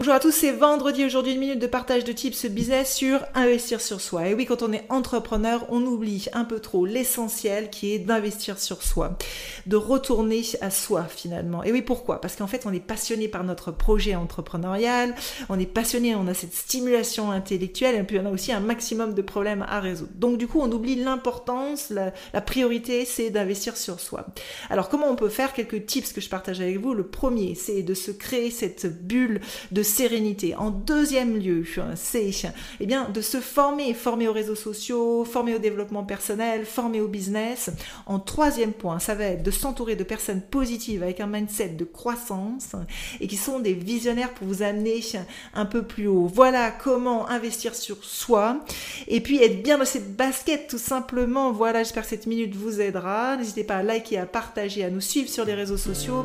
Bonjour à tous, c'est vendredi aujourd'hui, une minute de partage de tips business sur investir sur soi. Et oui, quand on est entrepreneur, on oublie un peu trop l'essentiel qui est d'investir sur soi, de retourner à soi finalement. Et oui, pourquoi? Parce qu'en fait, on est passionné par notre projet entrepreneurial, on est passionné, on a cette stimulation intellectuelle, et puis on a aussi un maximum de problèmes à résoudre. Donc du coup, on oublie l'importance, la, la priorité, c'est d'investir sur soi. Alors comment on peut faire? Quelques tips que je partage avec vous. Le premier, c'est de se créer cette bulle de sérénité. En deuxième lieu, c'est eh bien de se former, former aux réseaux sociaux, former au développement personnel, former au business. En troisième point, ça va être de s'entourer de personnes positives avec un mindset de croissance et qui sont des visionnaires pour vous amener un peu plus haut. Voilà comment investir sur soi et puis être bien dans cette basket tout simplement. Voilà, j'espère que cette minute vous aidera. N'hésitez pas à liker, à partager, à nous suivre sur les réseaux sociaux.